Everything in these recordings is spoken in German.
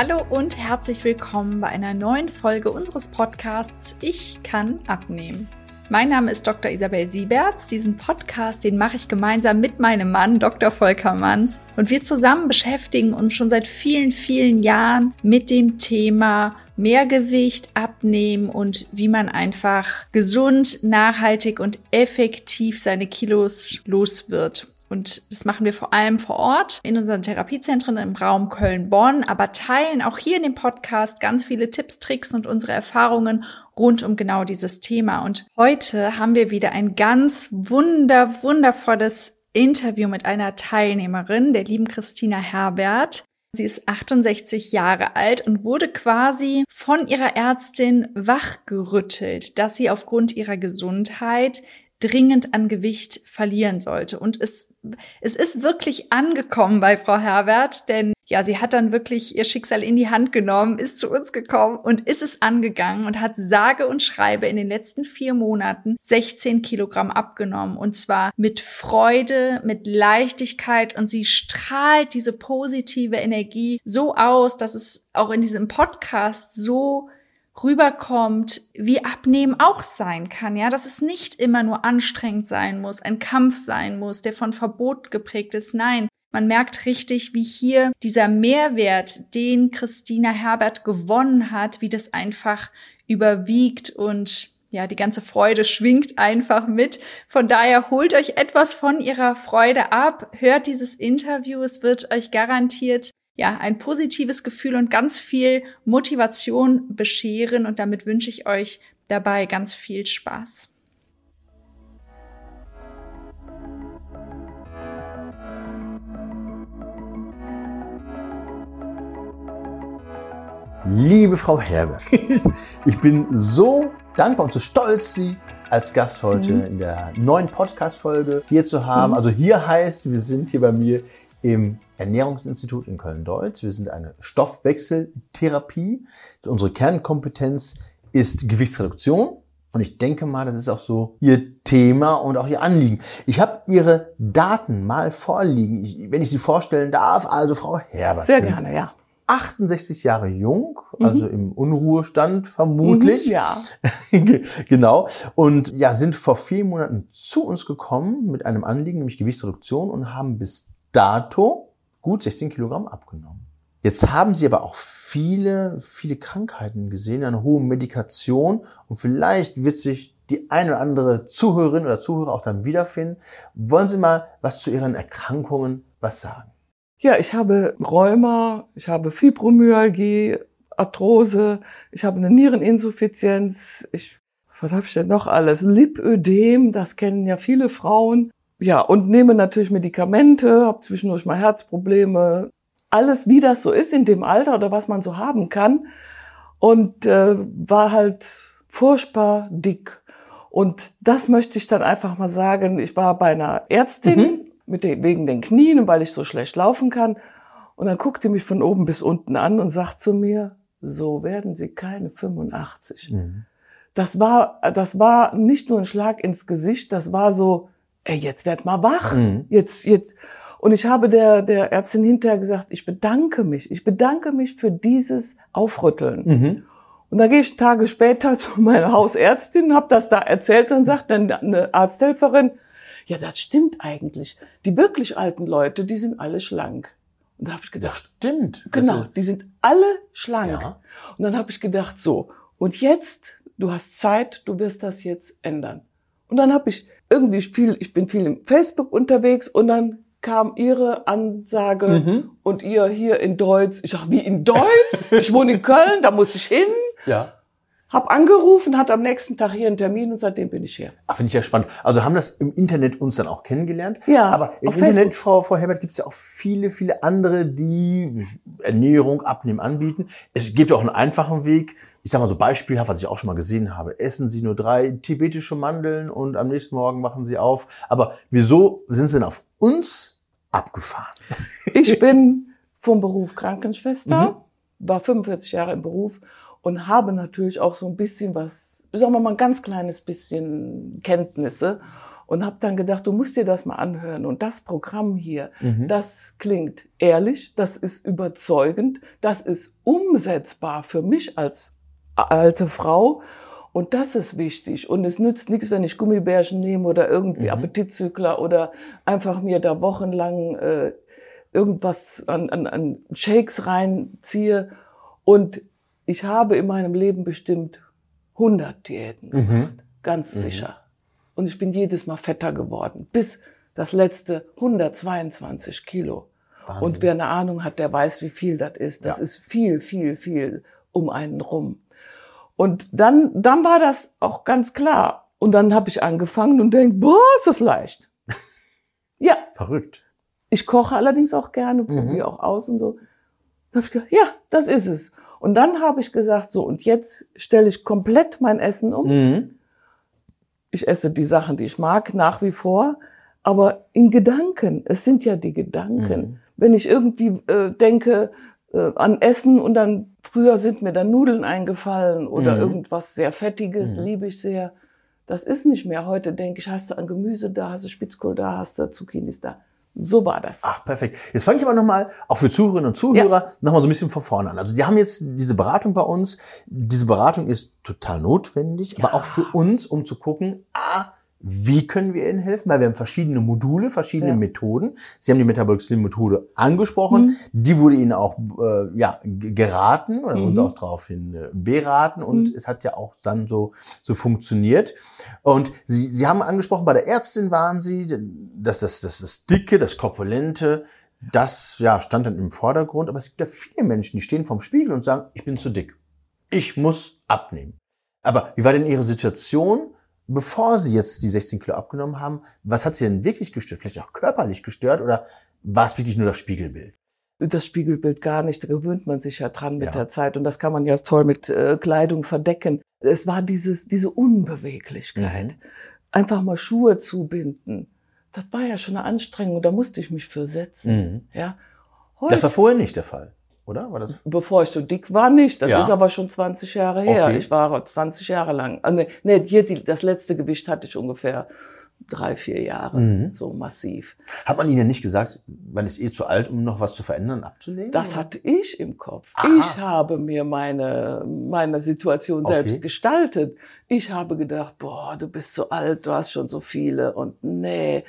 Hallo und herzlich willkommen bei einer neuen Folge unseres Podcasts Ich kann abnehmen. Mein Name ist Dr. Isabel Sieberts. Diesen Podcast, den mache ich gemeinsam mit meinem Mann, Dr. Volker Manns. Und wir zusammen beschäftigen uns schon seit vielen, vielen Jahren mit dem Thema Mehrgewicht abnehmen und wie man einfach gesund, nachhaltig und effektiv seine Kilos los wird. Und das machen wir vor allem vor Ort in unseren Therapiezentren im Raum Köln-Bonn, aber teilen auch hier in dem Podcast ganz viele Tipps, Tricks und unsere Erfahrungen rund um genau dieses Thema. Und heute haben wir wieder ein ganz wunder, wundervolles Interview mit einer Teilnehmerin, der lieben Christina Herbert. Sie ist 68 Jahre alt und wurde quasi von ihrer Ärztin wachgerüttelt, dass sie aufgrund ihrer Gesundheit dringend an Gewicht verlieren sollte. Und es, es ist wirklich angekommen bei Frau Herbert, denn ja, sie hat dann wirklich ihr Schicksal in die Hand genommen, ist zu uns gekommen und ist es angegangen und hat sage und schreibe in den letzten vier Monaten 16 Kilogramm abgenommen. Und zwar mit Freude, mit Leichtigkeit und sie strahlt diese positive Energie so aus, dass es auch in diesem Podcast so rüberkommt, wie Abnehmen auch sein kann, ja, dass es nicht immer nur anstrengend sein muss, ein Kampf sein muss, der von Verbot geprägt ist. Nein, man merkt richtig, wie hier dieser Mehrwert, den Christina Herbert gewonnen hat, wie das einfach überwiegt und ja, die ganze Freude schwingt einfach mit. Von daher holt euch etwas von ihrer Freude ab, hört dieses Interview, es wird euch garantiert ja, ein positives Gefühl und ganz viel Motivation bescheren. Und damit wünsche ich euch dabei ganz viel Spaß. Liebe Frau Herbert, ich bin so dankbar und so stolz, Sie als Gast heute mhm. in der neuen Podcast-Folge hier zu haben. Mhm. Also hier heißt, wir sind hier bei mir im Ernährungsinstitut in Köln-Deutz. Wir sind eine Stoffwechseltherapie. Unsere Kernkompetenz ist Gewichtsreduktion. Und ich denke mal, das ist auch so Ihr Thema und auch Ihr Anliegen. Ich habe Ihre Daten mal vorliegen, ich, wenn ich sie vorstellen darf. Also Frau Herbert. Sehr gerne, ja. 68 Jahre jung, also mhm. im Unruhestand vermutlich. Mhm, ja. genau. Und ja, sind vor vier Monaten zu uns gekommen mit einem Anliegen, nämlich Gewichtsreduktion und haben bis dato gut 16 Kilogramm abgenommen. Jetzt haben sie aber auch viele, viele Krankheiten gesehen, eine hohe Medikation und vielleicht wird sich die eine oder andere Zuhörerin oder Zuhörer auch dann wiederfinden. Wollen Sie mal was zu Ihren Erkrankungen was sagen? Ja, ich habe Rheuma, ich habe Fibromyalgie, Arthrose, ich habe eine Niereninsuffizienz, ich, was habe ich denn noch alles? Lipödem, das kennen ja viele Frauen ja, und nehme natürlich Medikamente, habe zwischendurch mal Herzprobleme, alles wie das so ist in dem Alter oder was man so haben kann. Und äh, war halt furchtbar dick. Und das möchte ich dann einfach mal sagen. Ich war bei einer Ärztin mhm. mit den, wegen den Knien, weil ich so schlecht laufen kann. Und dann guckt die mich von oben bis unten an und sagt zu mir, so werden Sie keine 85. Mhm. Das war, das war nicht nur ein Schlag ins Gesicht, das war so, ey, jetzt werd mal wach. Mhm. Jetzt, jetzt. Und ich habe der, der Ärztin hinterher gesagt, ich bedanke mich. Ich bedanke mich für dieses Aufrütteln. Mhm. Und da gehe ich Tage später zu meiner Hausärztin, habe das da erzählt und sagt dann eine Arzthelferin, ja, das stimmt eigentlich. Die wirklich alten Leute, die sind alle schlank. Und da habe ich gedacht, das stimmt. Genau, die sind alle schlank. Ja. Und dann habe ich gedacht, so, und jetzt, du hast Zeit, du wirst das jetzt ändern. Und dann habe ich irgendwie viel, ich bin viel im Facebook unterwegs und dann kam ihre Ansage mhm. und ihr hier in Deutsch. Ich sag, wie in Deutsch? Ich wohne in Köln, da muss ich hin. Ja. Hab angerufen, hat am nächsten Tag hier einen Termin und seitdem bin ich hier. Ach, finde ich ja spannend. Also haben das im Internet uns dann auch kennengelernt. Ja. Aber im Internet, Facebook. Frau, Frau Herbert, gibt es ja auch viele, viele andere, die Ernährung, Abnehmen anbieten. Es gibt auch einen einfachen Weg. Ich sage mal so beispielhaft, was ich auch schon mal gesehen habe. Essen Sie nur drei tibetische Mandeln und am nächsten Morgen machen Sie auf. Aber wieso sind Sie denn auf uns abgefahren? Ich bin vom Beruf Krankenschwester, mhm. war 45 Jahre im Beruf und habe natürlich auch so ein bisschen was, sagen wir mal, ein ganz kleines bisschen Kenntnisse. und habe dann gedacht, du musst dir das mal anhören. Und das Programm hier, Mhm. das klingt ehrlich, das ist überzeugend, das ist umsetzbar für mich als alte Frau. Und das ist wichtig. Und es nützt nichts, wenn ich Gummibärchen nehme oder irgendwie Mhm. Appetitzügler oder einfach mir da wochenlang äh, irgendwas an, an, an Shakes reinziehe. Und ich habe in meinem Leben bestimmt 100 Diäten Mhm. gemacht, ganz sicher. Und ich bin jedes Mal fetter geworden, bis das letzte 122 Kilo. Wahnsinn. Und wer eine Ahnung hat, der weiß, wie viel das ist. Das Ja. ist viel, viel, viel um einen rum. Und dann, dann war das auch ganz klar. Und dann habe ich angefangen und denke, boah, ist das leicht. ja, Verrückt. ich koche allerdings auch gerne, Mhm. probiere auch aus und so. Da habe ich gedacht, ja, das ist es. Und dann habe ich gesagt, so, und jetzt stelle ich komplett mein Essen um. Mhm. Ich esse die Sachen, die ich mag, nach wie vor, aber in Gedanken. Es sind ja die Gedanken. Mhm. Wenn ich irgendwie äh, denke äh, an Essen und dann früher sind mir dann Nudeln eingefallen oder Mhm. irgendwas sehr Fettiges, Mhm. liebe ich sehr. Das ist nicht mehr. Heute denke ich, hast du an Gemüse da, hast du Spitzkohl da, hast du Zucchinis da. So war das. Ach, perfekt. Jetzt fange ich aber nochmal, auch für Zuhörerinnen und Zuhörer, nochmal so ein bisschen von vorne an. Also die haben jetzt diese Beratung bei uns. Diese Beratung ist total notwendig, aber auch für uns, um zu gucken, ah, wie können wir Ihnen helfen? Weil wir haben verschiedene Module, verschiedene Ja. Methoden. Sie haben die Metabolic Slim Methode angesprochen. Mhm. Die wurde Ihnen auch äh, ja, geraten oder Mhm. uns auch daraufhin äh, beraten und Mhm. es hat ja auch dann so, so funktioniert. Und Sie, Sie haben angesprochen, bei der Ärztin waren Sie, dass das, das, das Dicke, das Korpulente, das ja, stand dann im Vordergrund. Aber es gibt ja viele Menschen, die stehen vorm Spiegel und sagen, ich bin zu dick. Ich muss abnehmen. Aber wie war denn Ihre Situation, bevor Sie jetzt die 16 Kilo abgenommen haben? Was hat Sie denn wirklich gestört? Vielleicht auch körperlich gestört oder war es wirklich nur das Spiegelbild? das Spiegelbild gar nicht. Da gewöhnt man sich ja dran mit Ja. der Zeit. Und das kann man ja toll mit äh, Kleidung verdecken. Es war dieses, diese Unbeweglichkeit. Mhm. Einfach mal Schuhe zubinden. Das war ja schon eine Anstrengung. Da musste ich mich für setzen. Ja. Heute, Das war vorher nicht der Fall, oder? War das? bevor ich so dick war, nicht. Das Ja. ist aber schon 20 Jahre her. Okay. Ich war 20 Jahre lang. Ah, nee, nee, hier die, das letzte Gewicht hatte ich ungefähr drei, vier Jahre. Mhm. So massiv. Hat man Ihnen nicht gesagt, man ist eh zu alt, um noch was zu verändern, abzulegen? Das hatte ich im Kopf. Aha. Ich habe mir meine, meine Situation Okay. selbst gestaltet. Ich habe gedacht, boah, du bist so alt, du hast schon so viele und nee,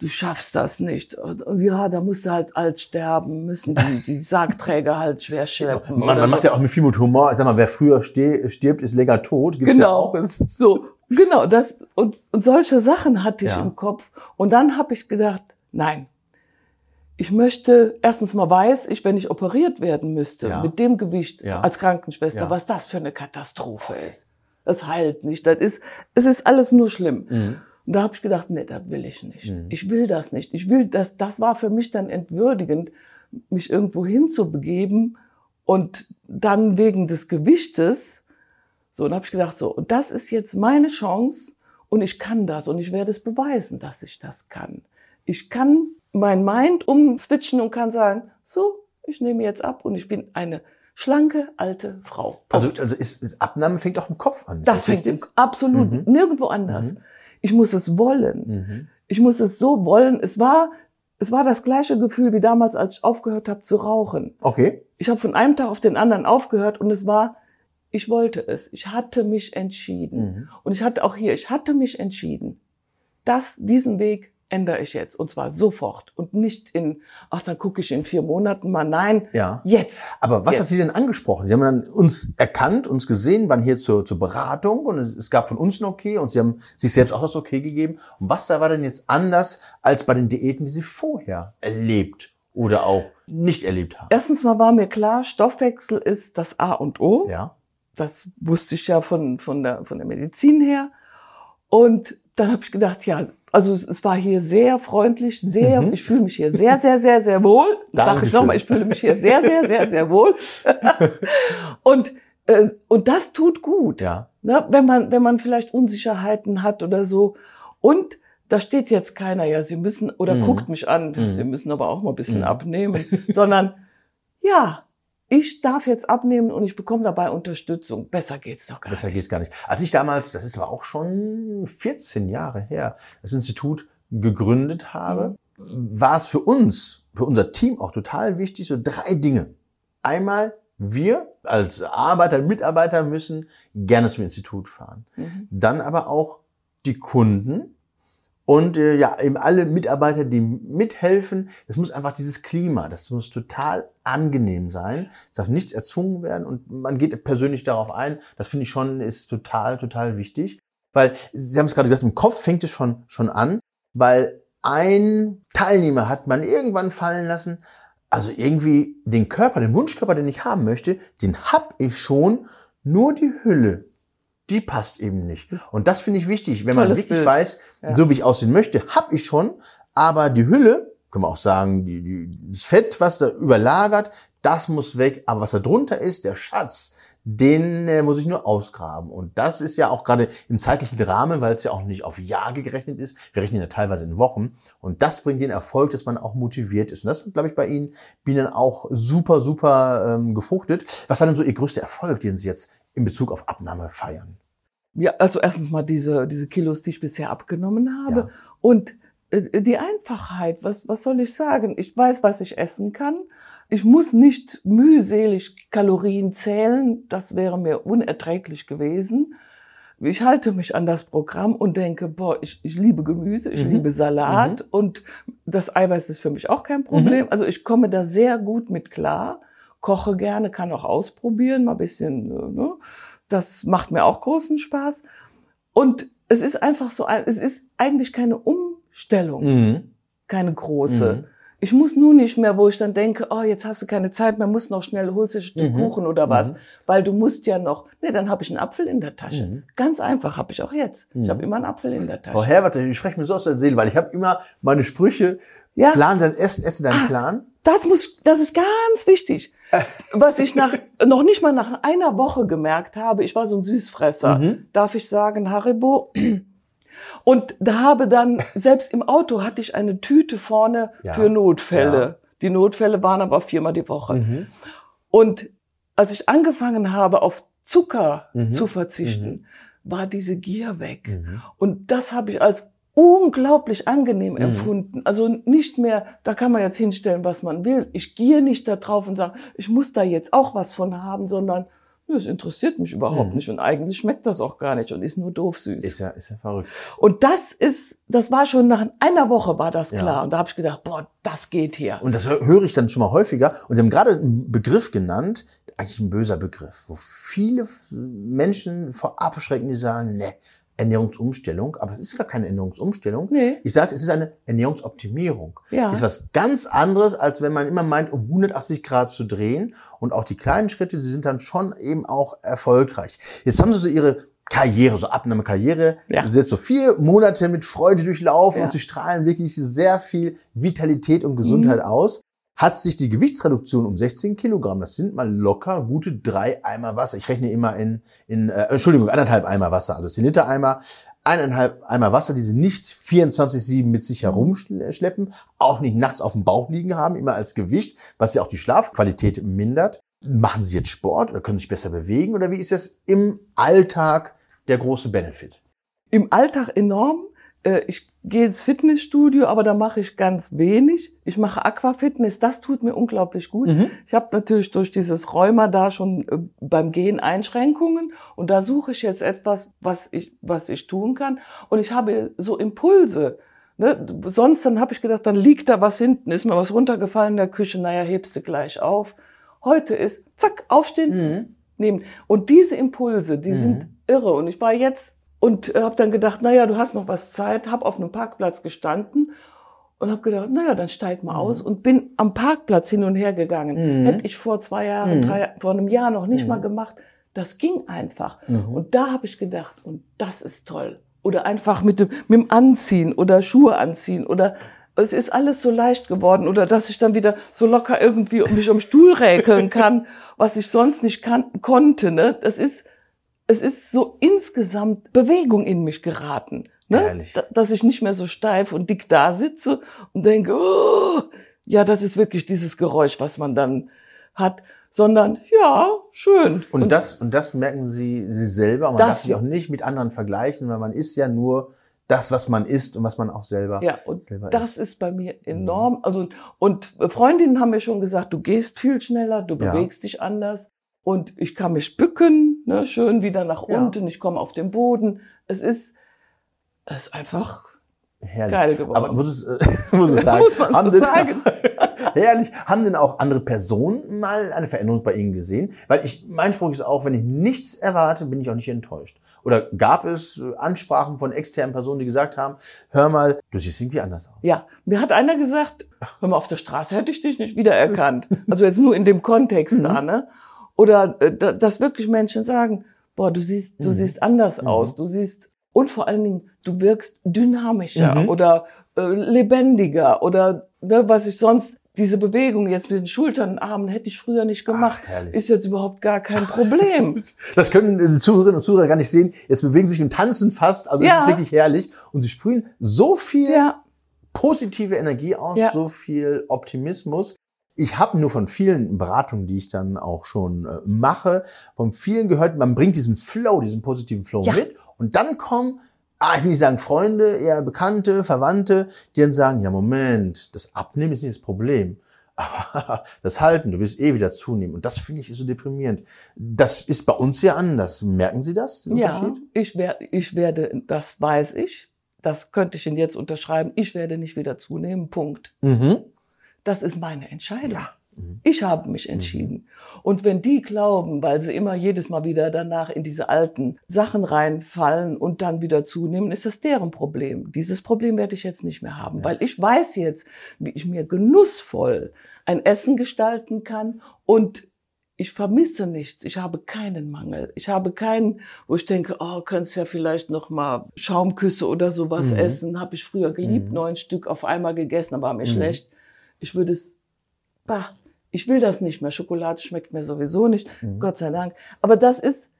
du schaffst das nicht. Und, ja, da musst du halt alt sterben, müssen die, die Sargträger halt schwer schleppen. Man, man macht ja auch mit viel mit Humor. Sag mal, wer früher stirbt, ist länger tot. Gibt's ja Genau, auch. Es- so, genau, das, und, und solche Sachen hatte ich Ja. im Kopf. Und dann habe ich gedacht, nein, ich möchte, erstens mal weiß ich, wenn ich operiert werden müsste, Ja. mit dem Gewicht Ja. als Krankenschwester, Ja. was das für eine Katastrophe ist. Das heilt nicht, das ist, es ist alles nur schlimm. Mhm. Und da habe ich gedacht, nee, das will ich nicht. Mhm. Ich will das nicht. Ich will das, das war für mich dann entwürdigend, mich irgendwo hinzubegeben und dann wegen des Gewichtes, so, und habe ich gedacht, so, und das ist jetzt meine Chance und ich kann das und ich werde es beweisen, dass ich das kann. Ich kann mein Mind umswitchen und kann sagen, so, ich nehme jetzt ab und ich bin eine schlanke alte Frau. Also, also ist, ist Abnahme fängt auch im Kopf an. Das Ist fängt im, absolut Mhm. nirgendwo anders. Mhm. Ich muss es wollen. Mhm. Ich muss es so wollen. Es war, es war das gleiche Gefühl wie damals, als ich aufgehört habe zu rauchen. Okay. Ich habe von einem Tag auf den anderen aufgehört und es war, ich wollte es. Ich hatte mich entschieden. Mhm. Und ich hatte auch hier, ich hatte mich entschieden, dass diesen Weg ändere ich jetzt. Und zwar sofort. Und nicht in, ach, dann gucke ich in vier Monaten mal. Nein, Ja. jetzt. Aber was Jetzt. hat Sie denn angesprochen? Sie haben dann uns erkannt, uns gesehen, waren hier zur, zur Beratung und es, es gab von uns ein Okay und Sie haben sich selbst auch das Okay gegeben. Und was da war denn jetzt anders als bei den Diäten, die Sie vorher erlebt oder auch nicht erlebt haben? Erstens mal war mir klar, Stoffwechsel ist das A und O. Ja. Das wusste ich ja von, von, der, von der Medizin her. Und dann habe ich gedacht, ja, also es, es war hier sehr freundlich, sehr, Mhm. ich fühle mich hier sehr, sehr, sehr, sehr wohl. Sag ich nochmal, ich fühle mich hier sehr, sehr, sehr, sehr wohl. und, äh, und das tut gut, Ja. ne? wenn, man, wenn man vielleicht Unsicherheiten hat oder so. Und da steht jetzt keiner, ja, Sie müssen, oder Mhm. guckt mich an, Mhm. Sie müssen aber auch mal ein bisschen Mhm. abnehmen, sondern ja, ich darf jetzt abnehmen und ich bekomme dabei Unterstützung. Besser geht's doch gar Besser nicht. geht's gar nicht. Als ich damals, das ist aber auch schon 14 Jahre her, das Institut gegründet habe, war es für uns, für unser Team auch total wichtig, so drei Dinge. Einmal, wir als Arbeiter, Mitarbeiter müssen gerne zum Institut fahren. Mhm. Dann aber auch die Kunden und äh, ja, eben alle Mitarbeiter, die mithelfen. Es muss einfach dieses Klima, das muss total angenehm sein. Es darf nichts erzwungen werden und man geht persönlich darauf ein. Das finde ich schon, ist total, total wichtig. Weil, Sie haben es gerade gesagt, im Kopf fängt es schon, schon an, weil ein Teilnehmer hat man irgendwann fallen lassen, also irgendwie den Körper, den Wunschkörper, den ich haben möchte, den hab ich schon, nur die Hülle, die passt eben nicht. Und das finde ich wichtig, wenn man Tolles wirklich Bild. weiß, Ja. so wie ich aussehen möchte, hab ich schon, aber die Hülle, können wir auch sagen, die, die, das Fett, was da überlagert, das muss weg, aber was da drunter ist, der Schatz, den äh, muss ich nur ausgraben. Und das ist ja auch gerade im zeitlichen Rahmen, weil es ja auch nicht auf Jahre gerechnet ist. Wir rechnen ja teilweise in Wochen. Und das bringt den Erfolg, dass man auch motiviert ist. Und das hat, glaube ich, bei Ihnen, Bienen auch super, super ähm, gefruchtet. Was war denn so Ihr größter Erfolg, den Sie jetzt in Bezug auf Abnahme feiern? Ja, also erstens mal diese, diese Kilos, die ich bisher abgenommen habe. Ja. Und äh, die Einfachheit, was, was soll ich sagen? Ich weiß, was ich essen kann. Ich muss nicht mühselig Kalorien zählen. Das wäre mir unerträglich gewesen. Ich halte mich an das Programm und denke, boah, ich, ich liebe Gemüse, ich Mhm. liebe Salat und das Eiweiß ist für mich auch kein Problem. Also ich komme da sehr gut mit klar, koche gerne, kann auch ausprobieren, mal ein bisschen, äh, ne? Das macht mir auch großen Spaß. Und es ist einfach so, es ist eigentlich keine Umstellung, Mhm. keine große. Mhm. Ich muss nur nicht mehr, wo ich dann denke, oh, jetzt hast du keine Zeit mehr, musst noch schnell, holst du ein Stück Mhm. Kuchen oder was, Mhm. weil du musst ja noch, nee, dann habe ich einen Apfel in der Tasche. Mhm. Ganz einfach, habe ich auch jetzt. Mhm. Ich habe immer einen Apfel in der Tasche. Frau Herbert, ich spreche mir so aus der Seele, weil ich habe immer meine Sprüche, Ja. plan dein Essen, esse deinen Plan. Das muss, das ist ganz wichtig. Was ich nach, noch nicht mal nach einer Woche gemerkt habe, ich war so ein Süßfresser. Mhm. Darf ich sagen, Haribo? Und da habe dann, selbst im Auto hatte ich eine Tüte vorne Ja. für Notfälle. Ja. Die Notfälle waren aber viermal die Woche. Mhm. Und als ich angefangen habe, auf Zucker Mhm. zu verzichten, war diese Gier weg. Mhm. Und das habe ich als unglaublich angenehm Mhm. empfunden. Also nicht mehr, da kann man jetzt hinstellen, was man will. Ich gehe nicht da drauf und sage, ich muss da jetzt auch was von haben, sondern das interessiert mich überhaupt Mhm. nicht. Und eigentlich schmeckt das auch gar nicht und ist nur doof süß. Ist ja, ist ja verrückt. und das ist, das war schon nach einer Woche war das Ja. klar. Und da habe ich gedacht, boah, das geht hier. Und das hö- höre ich dann schon mal häufiger. Und Sie haben gerade einen Begriff genannt, eigentlich ein böser Begriff, wo viele Menschen vor abschrecken, die sagen, ne, Ernährungsumstellung, aber es ist gar keine Ernährungsumstellung. nee, Ich sage, es ist eine Ernährungsoptimierung. ja. Ist was ganz anderes, als wenn man immer meint, um 180 Grad zu drehen. Und auch die kleinen Schritte, die sind dann schon eben auch erfolgreich. Jetzt haben Sie so Ihre Karriere, so Abnahmekarriere, Ja. Sie sind jetzt so vier Monate mit Freude durchlaufen Ja. und Sie strahlen wirklich sehr viel Vitalität und Gesundheit Mhm. aus. Hat sich die Gewichtsreduktion um 16 Kilogramm, das sind mal locker gute drei Eimer Wasser. Ich rechne immer in, in äh, Entschuldigung, anderthalb Eimer Wasser, also 10 Liter Eimer, eineinhalb Eimer Wasser, die sie nicht 24-7 mit sich herumschleppen, auch nicht nachts auf dem Bauch liegen haben, immer als Gewicht, was ja auch die Schlafqualität mindert. Machen Sie jetzt Sport oder können Sie sich besser bewegen oder wie ist das im Alltag der große Benefit? Im Alltag enorm. Äh, Ich gehe ins Fitnessstudio, aber da mache ich ganz wenig. Ich mache Aquafitness, das tut mir unglaublich gut. Mhm. Ich habe natürlich durch dieses Rheuma da schon äh, beim Gehen Einschränkungen und da suche ich jetzt etwas, was ich, was ich tun kann. Und ich habe so Impulse. Ne? Sonst dann habe ich gedacht, dann liegt da was hinten, ist mir was runtergefallen in der Küche, naja, hebst du gleich auf. Heute ist, zack, aufstehen, Mhm. nehmen. Und diese Impulse, die Mhm. sind irre. Und ich war jetzt und äh, habe dann gedacht, naja, du hast noch was Zeit, habe auf einem Parkplatz gestanden und habe gedacht, naja, dann steig mal Mhm. aus und bin am Parkplatz hin und her gegangen. Mhm. Hätte ich vor zwei Jahren, Mhm. drei, vor einem Jahr noch nicht Mhm. mal gemacht. Das ging einfach. Mhm. Und da habe ich gedacht, und das ist toll. Oder einfach mit dem, mit dem Anziehen oder Schuhe anziehen oder es ist alles so leicht geworden oder dass ich dann wieder so locker irgendwie mich um Stuhl räkeln kann, was ich sonst nicht kann, konnte. Ne? Das ist, es ist so insgesamt Bewegung in mich geraten. Ne? Dass ich nicht mehr so steif und dick da sitze und denke, oh, ja, das ist wirklich dieses Geräusch, was man dann hat, sondern ja, schön. Und, das, und das merken Sie, Sie selber. Man Das- darf sich auch nicht mit anderen vergleichen, weil man ist ja nur das, was man ist und was man auch selber. Ja, und selber das ist bei mir enorm. Also, und Freundinnen haben mir schon gesagt, du gehst viel schneller, du Ja. bewegst dich anders. Und ich kann mich bücken, ne, schön wieder nach Ja. unten, ich komme auf den Boden. Es ist, es ist einfach Herrlich. geil geworden. Aber muss es, äh, muss es sagen. Muss man so haben denn, sagen. Herrlich. Haben denn auch andere Personen mal eine Veränderung bei Ihnen gesehen? Weil ich, mein Spruch ist auch, wenn ich nichts erwarte, bin ich auch nicht enttäuscht. Oder gab es äh, Ansprachen von externen Personen, die gesagt haben, hör mal, du siehst irgendwie anders aus. Ja, mir hat einer gesagt, hör mal, auf der Straße hätte ich dich nicht wiedererkannt. Also jetzt nur in dem Kontext Mhm. da, ne? Oder äh, da- dass wirklich Menschen sagen, boah, du siehst, du Mhm. siehst anders Mhm. aus, du siehst und vor allen Dingen, du wirkst dynamischer Mhm. oder äh, lebendiger oder ne, was ich sonst diese Bewegung jetzt mit den Schultern und Armen hätte ich früher nicht gemacht. Ach, ist jetzt überhaupt gar kein Problem. Das können die Zuhörerinnen und Zuhörer gar nicht sehen. Jetzt bewegen sie sich und tanzen fast. Also es Ja. ist wirklich herrlich. Und sie sprühen so viel ja, positive Energie aus, Ja. so viel Optimismus. Ich habe nur von vielen Beratungen, die ich dann auch schon äh, mache, von vielen gehört, man bringt diesen Flow, diesen positiven Flow Ja. mit und dann kommen, ah, ich will nicht sagen Freunde, eher Bekannte, Verwandte, die dann sagen, ja Moment, das Abnehmen ist nicht das Problem. Aber das Halten, du wirst eh wieder zunehmen. Und das finde ich so deprimierend. Das ist bei uns ja anders. Merken Sie das, den ja, Unterschied? ich, wer, ich werde, das weiß ich, das könnte ich Ihnen jetzt unterschreiben, ich werde nicht wieder zunehmen, Punkt. Mhm. Das ist meine Entscheidung. Ja. Mhm. Ich habe mich entschieden. Und wenn die glauben, weil sie immer jedes Mal wieder danach in diese alten Sachen reinfallen und dann wieder zunehmen, ist das deren Problem. Dieses Problem werde ich jetzt nicht mehr haben, Ja. weil ich weiß jetzt, wie ich mir genussvoll ein Essen gestalten kann und ich vermisse nichts. Ich habe keinen Mangel. Ich habe keinen, wo ich denke, oh, könntest ja vielleicht noch mal Schaumküsse oder sowas Mhm. essen. Habe ich früher geliebt, Mhm. neun Stück auf einmal gegessen, aber war mir Mhm. schlecht. Ich würde es, bah, ich will das nicht mehr. Schokolade schmeckt mir sowieso nicht, Mhm. Gott sei Dank. Aber das ist,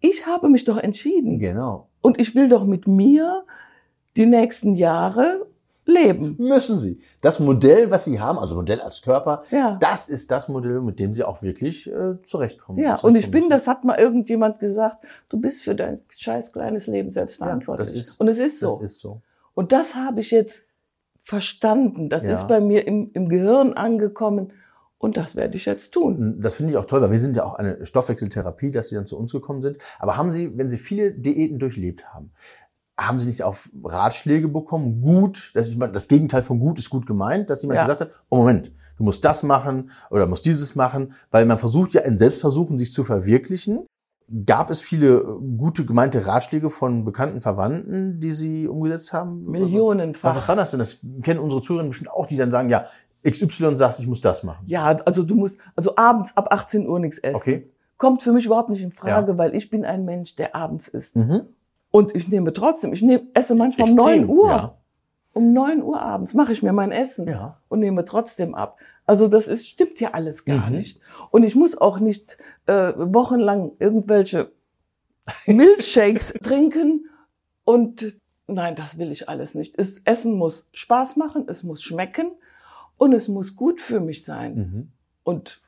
ich habe mich doch entschieden. Genau. Und ich will doch mit mir die nächsten Jahre leben. Müssen Sie. Das Modell, was Sie haben, also Modell als Körper, Ja. das ist das Modell, mit dem Sie auch wirklich äh, zurechtkommen. Ja, und ich bin, das hat mal irgendjemand gesagt, du bist für dein scheiß kleines Leben selbst Ja, verantwortlich. das ist- und es ist so. Das ist so. und das habe ich jetzt verstanden. Das Ja. ist bei mir im, im Gehirn angekommen. Und das werde ich jetzt tun. Und Das finde ich auch toll, weil wir sind ja auch eine Stoffwechseltherapie, dass Sie dann zu uns gekommen sind. Aber haben Sie, wenn Sie viele Diäten durchlebt haben, haben Sie nicht auf Ratschläge bekommen? Gut, das, ich meine, das Gegenteil von gut ist gut gemeint, dass jemand Ja. gesagt hat, oh Moment, du musst das machen oder musst dieses machen, weil man versucht ja in Selbstversuchen, sich zu verwirklichen. Gab es viele äh, gute gemeinte Ratschläge von bekannten Verwandten, die Sie umgesetzt haben? Millionenfach. Was, was war das denn? Das kennen unsere Zuhörer bestimmt auch, die dann sagen, ja, XY sagt, ich muss das machen. Ja, also du musst, also abends ab 18 Uhr nichts essen. Okay. Kommt für mich überhaupt nicht in Frage, weil ich bin ein Mensch, der abends isst. Mhm. Und ich nehme trotzdem, ich nehme, esse manchmal um Extrem, 9 Uhr. Ja. Um 9 Uhr abends mache ich mir mein Essen ja. und nehme trotzdem ab. Also das ist, stimmt ja alles gar Mhm. nicht. Und ich muss auch nicht äh, wochenlang irgendwelche Milchshakes trinken und nein, das will ich alles nicht. Es, Essen muss Spaß machen, es muss schmecken und es muss gut für mich sein. Mhm. Und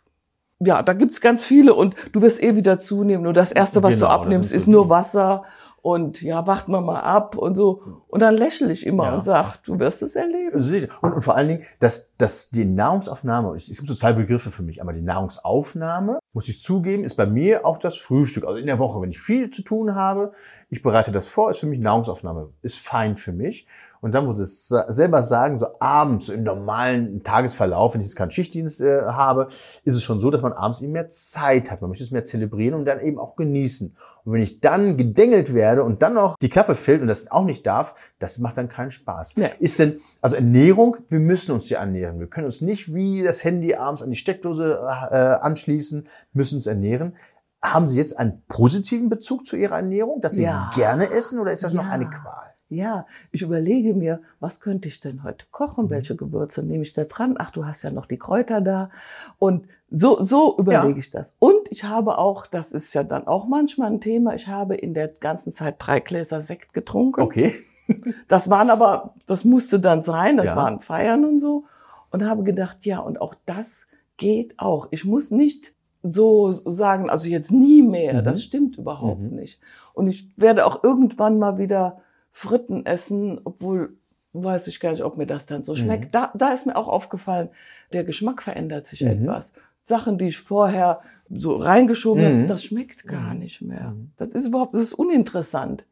ja, da gibt's ganz viele und du wirst eh wieder zunehmen. Nur das Erste, was Genau, du abnimmst, so ist nur Wasser. Und ja, wacht mal mal ab und so. Und dann lächle ich immer Ja. und sag, du wirst es erleben. Und, und vor allen Dingen, dass, dass die Nahrungsaufnahme, es gibt so zwei Begriffe für mich, aber die Nahrungsaufnahme, muss ich zugeben, ist bei mir auch das Frühstück. Also in der Woche, wenn ich viel zu tun habe, ich bereite das vor, ist für mich Nahrungsaufnahme, ist fein für mich. Und dann muss ich selber sagen, so abends, so im normalen Tagesverlauf, wenn ich jetzt keinen Schichtdienst äh, habe, ist es schon so, dass man abends eben mehr Zeit hat. Man möchte es mehr zelebrieren und dann eben auch genießen. Und wenn ich dann gedengelt werde und dann noch die Klappe fällt und das auch nicht darf, das macht dann keinen Spaß. Nee. Ist denn, also Ernährung, wir müssen uns ja ernähren. Wir können uns nicht wie das Handy abends an die Steckdose äh, anschließen, müssen uns ernähren. Haben Sie jetzt einen positiven Bezug zu Ihrer Ernährung, dass Sie Ja. gerne essen oder ist das noch Ja. eine Qual? Ja, ich überlege mir, was könnte ich denn heute Mhm. kochen? Welche Gewürze nehme ich da dran? Ach, du hast ja noch die Kräuter da. Und so, so überlege Ja. ich das. Und ich habe auch, das ist ja dann auch manchmal ein Thema, ich habe in der ganzen Zeit drei Gläser Sekt getrunken. Okay. Das waren aber, das musste dann sein, das Ja. waren Feiern und so. Und habe gedacht, ja, und auch das geht auch. Ich muss nicht so sagen, also jetzt nie mehr. Mhm. Das stimmt überhaupt Mhm. nicht. Und ich werde auch irgendwann mal wieder Fritten essen, obwohl weiß ich gar nicht, ob mir das dann so Mhm. schmeckt. Da, da ist mir auch aufgefallen, der Geschmack verändert sich Mhm. etwas. Sachen, die ich vorher so reingeschoben Mhm. habe, das schmeckt gar Mhm. nicht mehr. Mhm. Das ist überhaupt, das ist uninteressant,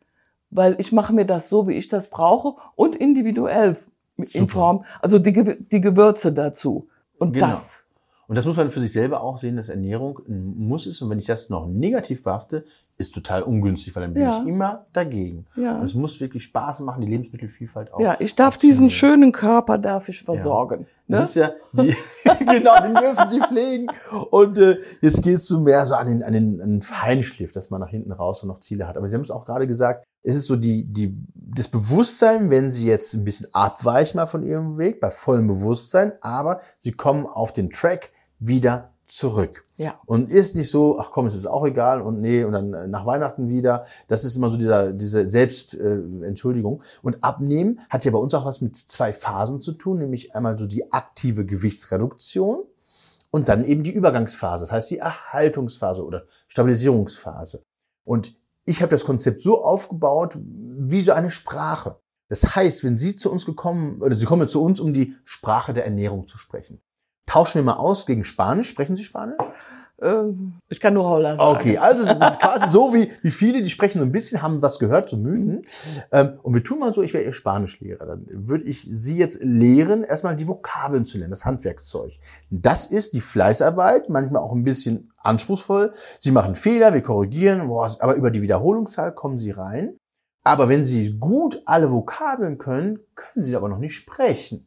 weil ich mache mir das so, wie ich das brauche und individuell in Super. Form, also die, die Gewürze dazu. Und Genau. das, Und das muss man für sich selber auch sehen, dass Ernährung ein Muss ist. Und wenn ich das noch negativ behafte, ist total ungünstig, weil dann bin Ja. ich immer dagegen. ja. Und es muss wirklich Spaß machen, die Lebensmittelvielfalt auch. Ja, ich darf diesen schönen Körper darf ich versorgen. Das Ne? ist ja die, genau, den dürfen Sie pflegen. Und äh, jetzt gehst du mehr so an den, an den, an den Feinschliff, dass man nach hinten raus und noch Ziele hat. Aber Sie haben es auch gerade gesagt, es ist so die, die, das Bewusstsein, wenn Sie jetzt ein bisschen abweichen mal von Ihrem Weg, bei vollem Bewusstsein, aber Sie kommen auf den Track wieder zurück. Ja. Und ist nicht so, ach komm, es ist auch egal und nee, und dann äh, nach Weihnachten wieder. Das ist immer so dieser, diese Selbstentschuldigung. Äh, Entschuldigung. und Abnehmen hat ja bei uns auch was mit zwei Phasen zu tun, nämlich einmal so die aktive Gewichtsreduktion und dann eben die Übergangsphase, das heißt die Erhaltungsphase oder Stabilisierungsphase. Und ich habe das Konzept so aufgebaut wie so eine Sprache. Das heißt, wenn Sie zu uns gekommen, oder Sie kommen zu uns, um die Sprache der Ernährung zu sprechen. Tauschen wir mal aus gegen Spanisch. Sprechen Sie Spanisch? Ähm, ich kann nur Holla sagen. Okay, also das ist quasi so wie, wie viele, die sprechen so ein bisschen, haben was gehört, so Mythen. Ähm, und wir tun mal so, ich wäre Ihr Spanischlehrer. Dann würde ich Sie jetzt lehren, erstmal die Vokabeln zu lernen, das Handwerkszeug. Das ist die Fleißarbeit, manchmal auch ein bisschen anspruchsvoll. Sie machen Fehler, wir korrigieren, boah, aber über die Wiederholungszahl kommen Sie rein. Aber wenn Sie gut alle Vokabeln können, können Sie aber noch nicht sprechen.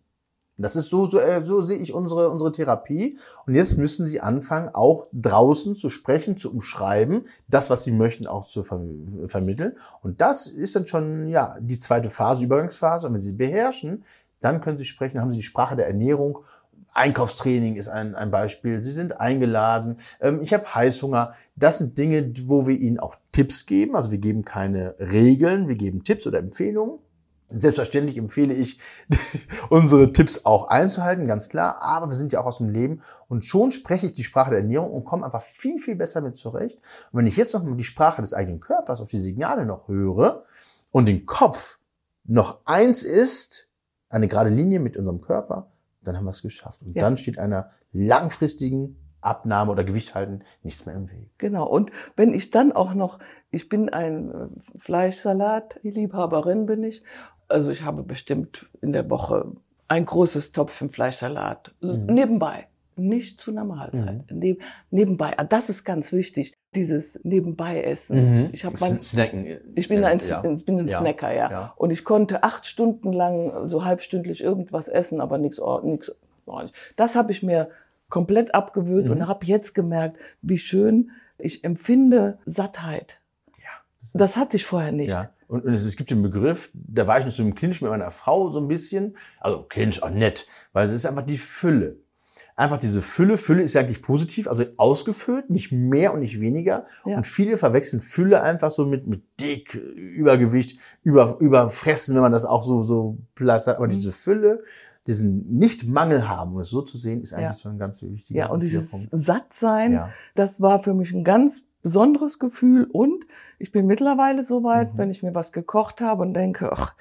Das ist so, so, äh, so sehe ich unsere, unsere Therapie. Und jetzt müssen Sie anfangen, auch draußen zu sprechen, zu umschreiben, das, was Sie möchten, auch zu ver vermitteln. Und das ist dann schon, ja, die zweite Phase, Übergangsphase. Und wenn Sie beherrschen, dann können Sie sprechen, haben Sie die Sprache der Ernährung. Einkaufstraining ist ein, ein Beispiel. Sie sind eingeladen. Ähm, ich habe Heißhunger. Das sind Dinge, wo wir Ihnen auch Tipps geben. Also wir geben keine Regeln, wir geben Tipps oder Empfehlungen. Selbstverständlich empfehle ich, unsere Tipps auch einzuhalten, ganz klar. Aber wir sind ja auch aus dem Leben und schon spreche ich die Sprache der Ernährung und komme einfach viel, viel besser mit zurecht. Und wenn ich jetzt noch mal die Sprache des eigenen Körpers auf die Signale noch höre und den Kopf noch eins ist, eine gerade Linie mit unserem Körper, dann haben wir es geschafft. Und Ja. dann steht einer langfristigen Abnahme oder Gewicht halten nichts mehr im Weg. Genau. Und wenn ich dann auch noch, ich bin ein Fleischsalat-Liebhaberin bin ich. Also ich habe bestimmt in der Woche ein großes Topf im Fleischsalat. Mhm. Nebenbei. Nicht zu einer Mahlzeit. Neb nebenbei. Ah, Das ist ganz wichtig. Dieses Nebenbei-Essen. Ich habe Snacken. ich bin ein, ja. ich bin ein Ja. Snacker, ja. Ja. Und ich konnte acht Stunden lang so halbstündlich irgendwas essen, aber nichts, nichts. Das habe ich mir komplett abgewöhnt Mhm. und habe jetzt gemerkt, wie schön ich empfinde Sattheit. Ja. Das hatte ich vorher nicht. Ja. Und, und es, es gibt den Begriff, da war ich noch so im Clinch mit meiner Frau so ein bisschen, also Clinch auch nett, weil es ist einfach die Fülle. Einfach diese Fülle. Fülle ist ja eigentlich positiv, also ausgefüllt, nicht mehr und nicht weniger. Ja. Und viele verwechseln Fülle einfach so mit, mit dick, Übergewicht, über, überfressen, wenn man das auch so, so platt sagt. Aber Mhm. diese Fülle, diesen Nicht-Mangel haben, um es so zu sehen, ist eigentlich Ja. so ein ganz wichtiger Ja, und dieses Sattsein, Ja. das war für mich ein ganz besonderes Gefühl. Und ich bin mittlerweile so weit, Mhm. wenn ich mir was gekocht habe und denke, ach,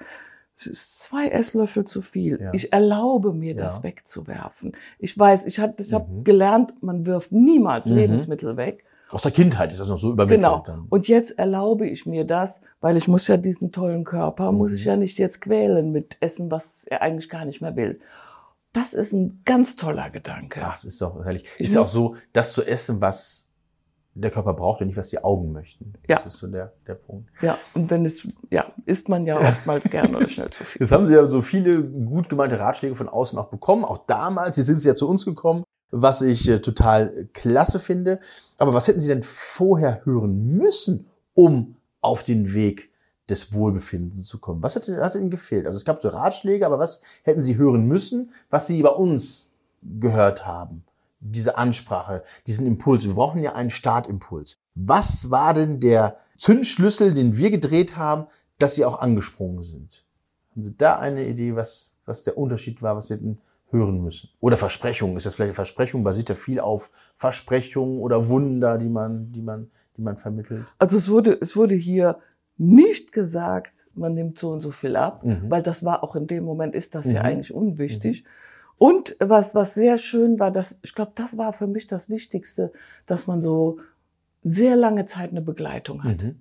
es ist zwei Esslöffel zu viel. Ja. Ich erlaube mir, das Ja. wegzuwerfen. Ich weiß, ich habe ich hab Mhm. gelernt, man wirft niemals Mhm. Lebensmittel weg. Aus der Kindheit ist das noch so übermittelt. Genau. Dann. Und jetzt erlaube ich mir das, weil ich muss ja diesen tollen Körper, muss Mhm. ich ja nicht jetzt quälen mit Essen, was er eigentlich gar nicht mehr will. Das ist ein ganz toller Gedanke. Ach, es ist doch herrlich. Ich ist ja auch muss- so, das zu essen, was der Körper braucht und nicht, was die Augen möchten. Ja. Das ist so der, der Punkt. Ja, und wenn es, ja, isst man ja oftmals gern oder schnell zu viel. Jetzt haben Sie ja so viele gut gemeinte Ratschläge von außen auch bekommen. Auch damals, jetzt sind Sie ja zu uns gekommen, was ich äh, total klasse finde. Aber was hätten Sie denn vorher hören müssen, um auf den Weg des Wohlbefindens zu kommen? Was hätte, hat Ihnen gefehlt? Also es gab so Ratschläge, aber was hätten Sie hören müssen, was Sie bei uns gehört haben? Diese Ansprache, diesen Impuls. Wir brauchen ja einen Startimpuls. Was war denn der Zündschlüssel, den wir gedreht haben, dass Sie auch angesprungen sind? Haben Sie da eine Idee, was, was der Unterschied war, was Sie hätten hören müssen? Oder Versprechungen? Ist das vielleicht eine Versprechung? Basiert ja viel auf Versprechungen oder Wunder, die man, die man, die man vermittelt? Also es wurde, es wurde hier nicht gesagt, man nimmt so und so viel ab, Mhm. weil das war auch in dem Moment ist das ja Mhm. eigentlich unwichtig. Und was, was sehr schön war, dass, ich glaube, das war für mich das Wichtigste, dass man so sehr lange Zeit eine Begleitung hat. Mhm.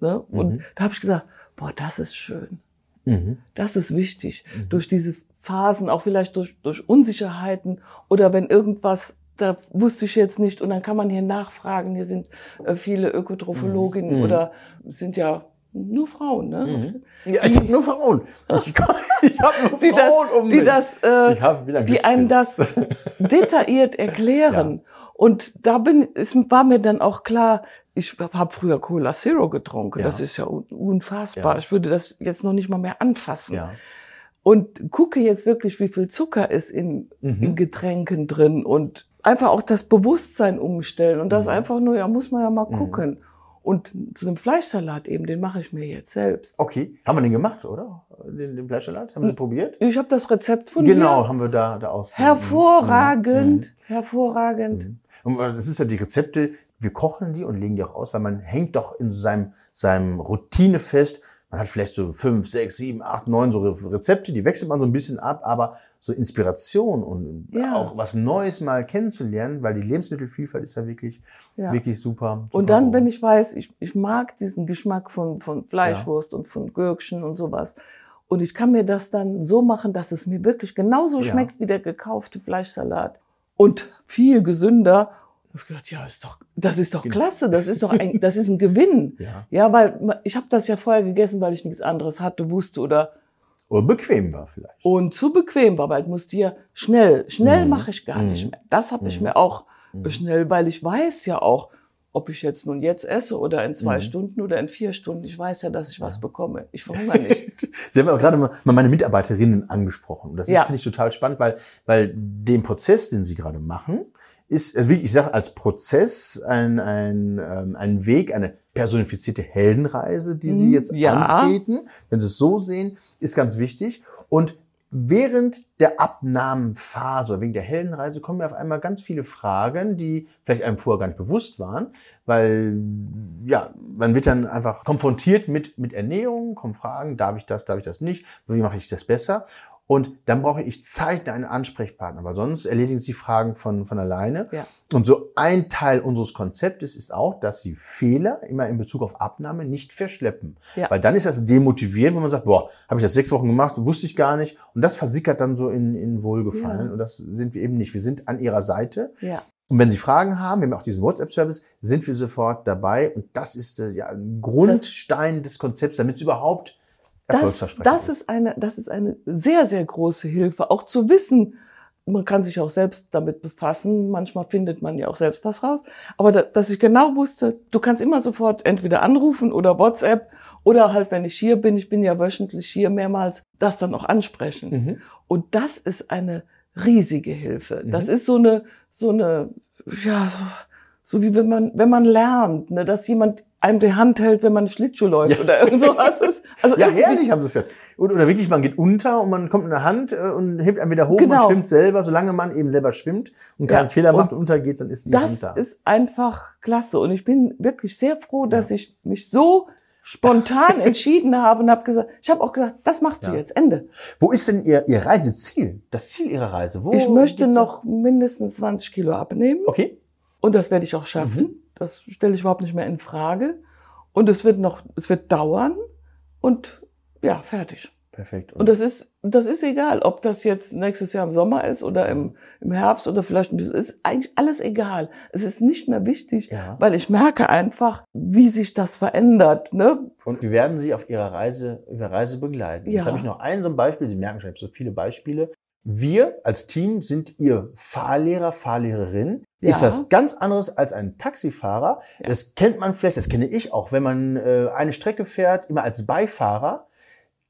Ne? Und Mhm. da habe ich gesagt, boah, das ist schön. Mhm. Das ist wichtig. Mhm. Durch diese Phasen, auch vielleicht durch, durch Unsicherheiten oder wenn irgendwas, da wusste ich jetzt nicht und dann kann man hier nachfragen. Hier sind äh, viele Ökotrophologinnen Mhm. oder sind ja nur Frauen, ne? Mhm. Ja, ich habe nur Frauen. Ich, ich habe nur Die das, Frauen um die mich. das, äh, die einem das detailliert erklären. Und da bin, es war mir dann auch klar, ich habe früher Cola Zero getrunken. Ja. Das ist ja un- unfassbar. Ja. Ich würde das jetzt noch nicht mal mehr anfassen. Ja. Und gucke jetzt wirklich, wie viel Zucker ist in, Mhm. in Getränken drin und einfach auch das Bewusstsein umstellen und das Mhm. einfach nur, ja, muss man ja mal Mhm. Und zu dem Fleischsalat eben, den mache ich mir jetzt selbst. Okay. Haben wir den gemacht, oder? Den, den Fleischsalat? Haben den probiert? Ich habe das Rezept von Genau, dir. haben wir da, da aus. Hervorragend, Mhm. hervorragend. Mhm. Und das ist ja die Rezepte, wir kochen die und legen die auch aus, weil man hängt doch in seinem, seinem Routine fest. Man hat vielleicht so fünf, sechs, sieben, acht, neun so Re- Rezepte, die wechselt man so ein bisschen ab, aber so Inspiration und Ja. auch was Neues mal kennenzulernen, weil die Lebensmittelvielfalt ist ja wirklich, Ja. wirklich super. super Und dann, groß. wenn ich weiß, ich, ich mag diesen Geschmack von, von Fleischwurst und von Gürkchen und sowas. Und ich kann mir das dann so machen, dass es mir wirklich genauso Ja. schmeckt wie der gekaufte Fleischsalat. Und viel gesünder. Ich gedacht, ja, ist doch, das ist doch Genau. klasse, das ist doch ein, das ist ein Gewinn. Ja. Ja, weil ich habe das ja vorher gegessen, weil ich nichts anderes hatte, wusste oder Oder bequem war vielleicht. und zu bequem war, weil ich musste ja schnell, schnell Mhm. mache ich gar Mhm. nicht mehr. Das habe ich Mhm. mir auch Mhm. schnell, weil ich weiß ja auch, ob ich jetzt nun jetzt esse oder in zwei Mhm. Stunden oder in vier Stunden, ich weiß ja, dass ich was bekomme. Ich verhungere nicht. Sie haben auch gerade mal meine Mitarbeiterinnen angesprochen. Und das ist, Ja. finde ich total spannend, weil, weil den Prozess, den Sie gerade machen, ist, also wirklich, ich sage als Prozess ein, ein, ähm, ein Weg, eine personifizierte Heldenreise, die Sie Mhm, jetzt ja. antreten. Wenn Sie es so sehen, ist ganz wichtig. Und während der Abnahmenphase oder wegen der Heldenreise kommen mir auf einmal ganz viele Fragen, die vielleicht einem vorher gar nicht bewusst waren, weil ja, man wird dann einfach konfrontiert mit, mit Ernährung, kommen Fragen, darf ich das, darf ich das nicht, wie mache ich das besser? Und dann brauche ich zeitnah einen Ansprechpartner, weil sonst erledigen sich die Fragen von, von alleine. Ja. Und so ein Teil unseres Konzeptes ist auch, dass Sie Fehler immer in Bezug auf Abnahme nicht verschleppen. Ja. Weil dann ist das demotivierend, wo man sagt, boah, habe ich das sechs Wochen gemacht, wusste ich gar nicht. Und das versickert dann so in, in Wohlgefallen. Ja. Und das sind wir eben nicht. Wir sind an Ihrer Seite. ja. Und wenn Sie Fragen haben, wir haben auch diesen WhatsApp-Service, sind wir sofort dabei. Und das ist äh, ja ein Grundstein des Konzepts, damit es überhaupt Das, das ist eine, das ist eine sehr, sehr große Hilfe, auch zu wissen. Man kann sich auch selbst damit befassen. Manchmal findet man ja auch selbst was raus. Aber da, dass ich genau wusste, du kannst immer sofort entweder anrufen oder WhatsApp oder halt, wenn ich hier bin, ich bin ja wöchentlich hier mehrmals, das dann auch ansprechen. Mhm. Und das ist eine riesige Hilfe. Mhm. Das ist so eine, so eine, ja, so, so wie wenn man, wenn man lernt, ne, dass jemand einem die Hand hält, wenn man Schlittschuh läuft Ja. oder irgend sowas. Also Ja, herrlich haben sie es ja. Und, oder wirklich, man geht unter und man kommt in der Hand äh, und hebt einen wieder hoch und Genau. schwimmt selber, solange man eben selber schwimmt und keinen Ja, Fehler und macht und untergeht, dann ist die Das Hand da. ist einfach klasse. Und ich bin wirklich sehr froh, dass ich mich so spontan entschieden habe und habe gesagt, ich habe auch gesagt, das machst du Ja. jetzt, Ende. Wo ist denn Ihr, Ihr Reiseziel? Das Ziel Ihrer Reise? Wo ich möchte noch mindestens 20 Kilo abnehmen. Okay. Und das werde ich auch schaffen. Mhm. Das stelle ich überhaupt nicht mehr in Frage. Und es wird noch, es wird dauern. Und ja, fertig. Perfekt. Und das ist, das ist egal, ob das jetzt nächstes Jahr im Sommer ist oder im, im Herbst oder vielleicht ein bisschen, ist eigentlich alles egal. Es ist nicht mehr wichtig, ja. weil ich merke einfach, wie sich das verändert. Ne? Und wir werden Sie auf Ihrer Reise, Ihrer Reise begleiten. Ja. Jetzt habe ich noch ein so ein Beispiel. Sie merken schon, ich habe so viele Beispiele. Wir als Team sind Ihr Fahrlehrer, Fahrlehrerin. Ja. Ist was ganz anderes als ein Taxifahrer. Ja. Das kennt man vielleicht, das kenne ich auch, wenn man äh, eine Strecke fährt, immer als Beifahrer.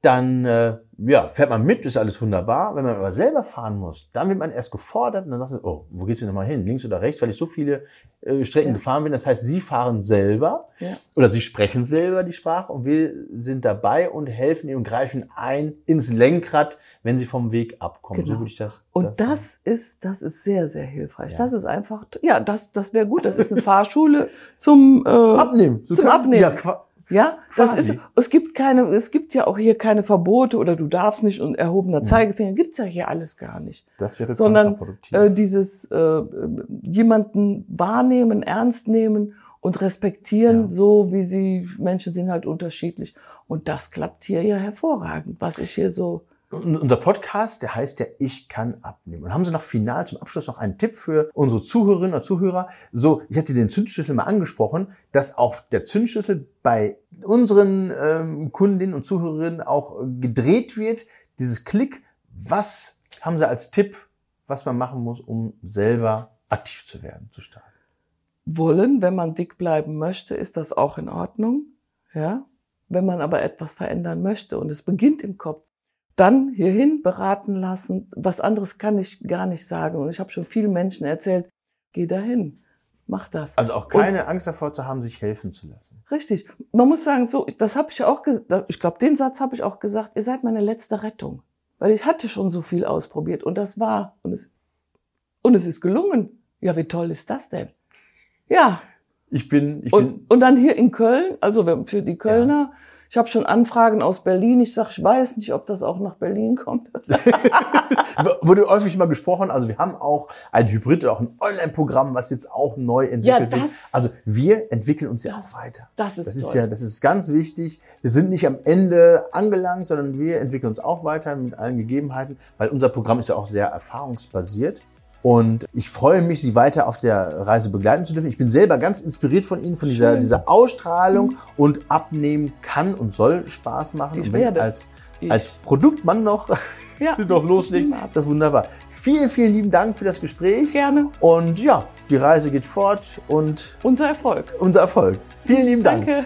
Dann äh, ja, fährt man mit, ist alles wunderbar. Wenn man aber selber fahren muss, dann wird man erst gefordert und dann sagt man, oh, wo geht's denn nochmal hin? Links oder rechts? Weil ich so viele äh, Strecken Ja. gefahren bin. Das heißt, Sie fahren selber Ja. oder Sie sprechen selber die Sprache und wir sind dabei und helfen Ihnen und greifen ein ins Lenkrad, wenn Sie vom Weg abkommen. So Genau. würde ich das. Und das ist, das ist sehr, sehr hilfreich. Ja. Das ist einfach, ja, das, das wäre gut. Das ist eine Fahrschule zum, äh, Abnehmen. So Zum kann- Abnehmen. Ja, ja, das Quasi. ist, es gibt keine, es gibt ja auch hier keine Verbote oder du darfst nicht und erhobener. Zeigefinger, gibt's ja hier alles gar nicht. das wäre Sondern. Äh, dieses, äh, jemanden wahrnehmen, ernst nehmen und respektieren, Ja. so wie sie, Menschen sind halt unterschiedlich. Und das klappt hier ja hervorragend, was ich hier so, Und unser Podcast, der heißt ja Ich kann abnehmen. Und haben Sie noch final zum Abschluss noch einen Tipp für unsere Zuhörerinnen und Zuhörer? So, ich hatte den Zündschlüssel mal angesprochen, dass auch der Zündschlüssel bei unseren ähm, Kundinnen und Zuhörerinnen auch äh, gedreht wird. Dieses Klick, was haben Sie als Tipp, was man machen muss, um selber aktiv zu werden, zu starten? wollen, wenn man dick bleiben möchte, ist das auch in Ordnung. Ja. Wenn man aber etwas verändern möchte und es beginnt im Kopf, dann hierhin beraten lassen. Was anderes kann ich gar nicht sagen. Und ich habe schon vielen Menschen erzählt, geh dahin, mach das. Also auch keine Angst davor zu haben, sich helfen zu lassen. Richtig. Man muss sagen, so, das habe ich auch gesagt, ich glaube, den Satz habe ich auch gesagt, ihr seid meine letzte Rettung. Weil ich hatte schon so viel ausprobiert und das war, und es, und es ist gelungen. Ja, wie toll ist das denn? Ja, Ich bin, ich bin, und, und dann hier in Köln, also für die Kölner, ich habe schon Anfragen aus Berlin. Ich sage, ich weiß nicht, ob das auch nach Berlin kommt. Wurde häufig mal gesprochen, also wir haben auch ein Hybrid, auch ein Online-Programm, was jetzt auch neu entwickelt wird. das- Also wir entwickeln uns ja Das- auch weiter. Das ist Das toll. ist ja, das ist ganz wichtig. Wir sind nicht am Ende angelangt, sondern wir entwickeln uns auch weiter mit allen Gegebenheiten, weil unser Programm ist ja auch sehr erfahrungsbasiert. Und ich freue mich, Sie weiter auf der Reise begleiten zu dürfen. Ich bin selber ganz inspiriert von Ihnen, von dieser, Schön. dieser Ausstrahlung und abnehmen kann und soll Spaß machen. Ich und werde. als, Ich- als Produktmann noch ja, noch loslegen, das ist wunderbar. Vielen, vielen lieben Dank für das Gespräch. gerne. Und ja, die Reise geht fort und Unser Erfolg. unser Erfolg. Vielen lieben Dank. Danke.